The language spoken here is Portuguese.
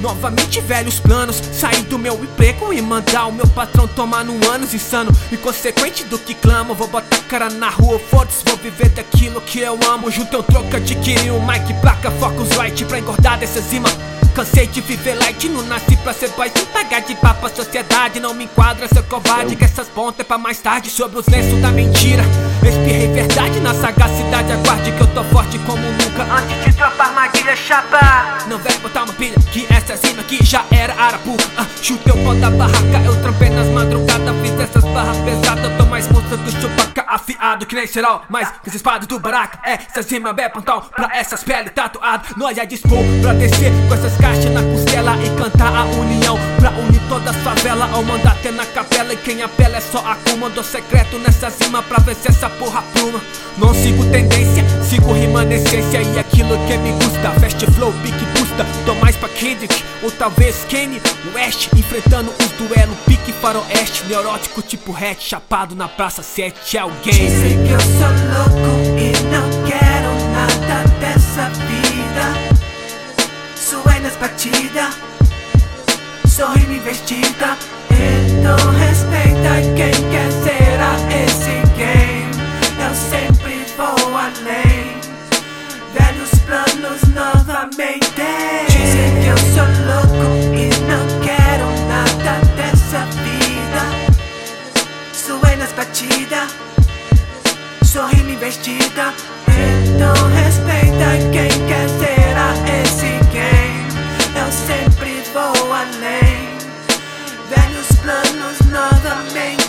Novamente velhos planos Sair do meu emprego e mandar o meu patrão tomar no anos insano. Inconsequente do que clamo Vou botar cara na rua, foda-se Vou viver daquilo que eu amo. Junto um troco, adquirir um mic, placa, focus light Pra engordar dessa zima Cansei de viver light, não nasci pra ser boy. Sem pagar de papo a sociedade Não me enquadra, seu covarde. Que essas pontas é pra mais tarde Sobre os lenços da mentira. Espirrei verdade na sagacidade Aguarde que eu tô forte como nunca armadilha, chapa Não vem botar uma pilha Que essa cima aqui já era arapuca. Ah, Chutei o pó da barraca Eu trampei nas madrugadas Fiz essas barras pesadas. Tô mais moça do chupaca Afiado que nem cerol Mais que essa espada do baraca. É, essas rimas é pantão Pra essas peles tatuadas Nós é dispor pra descer Com essas caixa na costela e cantar a união Pra unir toda a favela. Ao mandar até na capela E quem apela é só a comando secreto nessa cima Pra ver se essa porra pluma. Não sigo tendência, sigo remanescência E aquilo que me gusta, fast flow, pique custa. Tô mais pra Kendrick, ou talvez Kenny West, enfrentando os duelos pique faroeste. Neurótico tipo hatch, chapado na praça 7 É alguém Dizem que eu sou louco e não quero nada dessa vida. Suenas batida, sorri-me vestida. Então respeita quem quer ser a esse game. Eu sempre vou além planos novamente. Dizem que eu sou louco e não quero nada dessa vida. Suei nas batidas, sou rima investida. Então respeita quem quer ser esse game. Eu sempre vou além. Velhos planos novamente.